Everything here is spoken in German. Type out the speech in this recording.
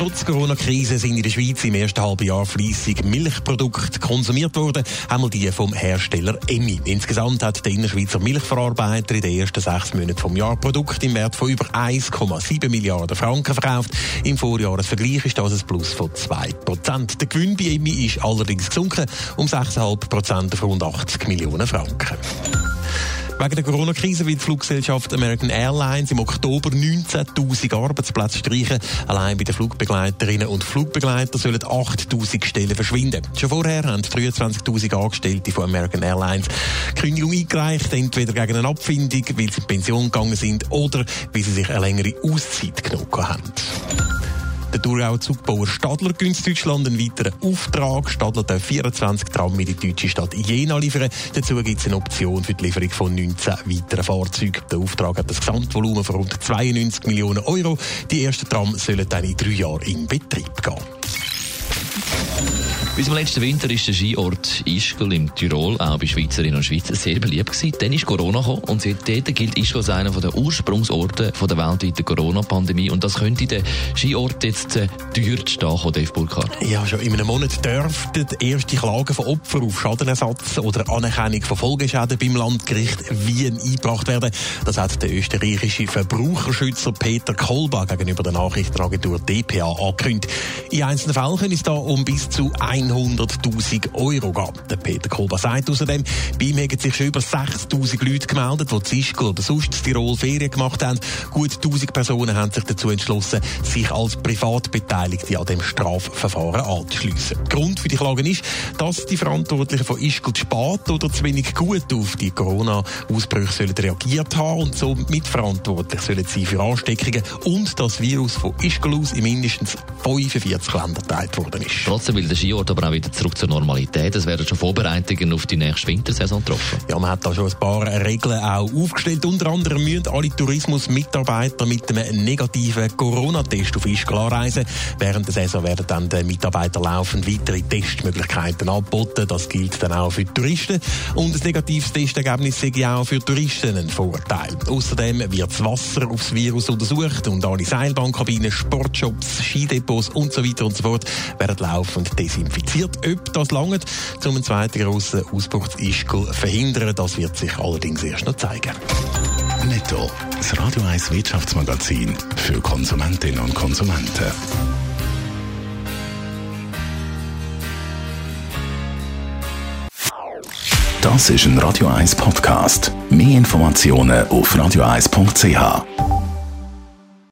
Trotz Corona-Krise sind in der Schweiz im ersten halben Jahr fleissig Milchprodukte konsumiert worden, einmal die vom Hersteller Emmi. Insgesamt hat der Innerschweizer Milchverarbeiter in den ersten sechs Monaten vom Jahr Produkte im Wert von über 1,7 Milliarden Franken verkauft. Im Vorjahresvergleich ist das ein Plus von 2%. Der Gewinn bei Emmi ist allerdings gesunken um 6,5% auf rund 80 Millionen Franken. Wegen der Corona-Krise wird die Fluggesellschaft American Airlines im Oktober 19.000 Arbeitsplätze streichen. Allein bei den Flugbegleiterinnen und Flugbegleitern sollen 8.000 Stellen verschwinden. Schon vorher haben 23.000 Angestellte von American Airlines Kündigung eingereicht, entweder gegen eine Abfindung, weil sie in Pension gegangen sind oder weil sie sich eine längere Auszeit genommen haben. Der Thurgauer Zugbauer Stadler gönnt Deutschland einen weiteren Auftrag. Stadler darf 24 Tram in die deutsche Stadt Jena liefern. Dazu gibt es eine Option für die Lieferung von 19 weiteren Fahrzeugen. Der Auftrag hat das Gesamtvolumen von rund 92 Millionen Euro. Die ersten Tram sollen dann in drei Jahren in Betrieb gehen. Bis zum letzten Winter ist der Skiort Ischgl im Tirol, auch bei Schweizerinnen und Schweizer, sehr beliebt gewesen. Dann ist Corona gekommen und seitdem gilt Ischgl als einer der Ursprungsorte der weltweiten Corona-Pandemie. Und das könnte der Skiort jetzt äh, teuer stehen, Dave Burkhardt. Ja, schon in einem Monat dürften erste Klagen von Opfern auf Schadenersatz oder Anerkennung von Folgeschäden beim Landgericht Wien eingebracht werden. Das hat der österreichische Verbraucherschützer Peter Kolba gegenüber der Nachrichtenagentur DPA angekündigt. In einzelnen Fällen können es da um bis zu 100.000 Euro gehen. Der Peter Kolba sagt außerdem, bei ihm haben sich schon über 6.000 Leute gemeldet, die Zischkel oder sonst in Tirol Ferien gemacht haben. Gut 1.000 Personen haben sich dazu entschlossen, sich als Privatbeteiligte an dem Strafverfahren anzuschliessen. Grund für die Klagen ist, dass die Verantwortlichen von Ischgl zu spät oder zu wenig gut auf die Corona-Ausbrüche reagiert haben und so mitverantwortlich sollen sie für Ansteckungen und das Virus von Ischgl aus in mindestens 45 Ländern geteilt worden ist. Trotzdem will der Skiort aber auch wieder zurück zur Normalität. Es werden schon Vorbereitungen auf die nächste Wintersaison getroffen. Ja, man hat da schon ein paar Regeln auch aufgestellt. Unter anderem müssen alle Tourismusmitarbeiter mit einem negativen Corona-Test auf Ischgl anreisen. Während der Saison werden dann den Mitarbeitern laufend weitere Testmöglichkeiten angeboten. Das gilt dann auch für Touristen. Und ein negatives Testergebnis sei auch für Touristen ein Vorteil. Außerdem wird das Wasser aufs Virus untersucht und alle Seilbahnkabinen, Sportshops, Skidepots und so so werden laufend desinfiziert. Ob das langt, um einen zweiten grossen Ausbruch zu Ischgl verhindern, das wird sich allerdings erst noch zeigen. Netto. Das Radio 1 Wirtschaftsmagazin für Konsumentinnen und Konsumenten. Das ist ein Radio 1 Podcast. Mehr Informationen auf radio1.ch.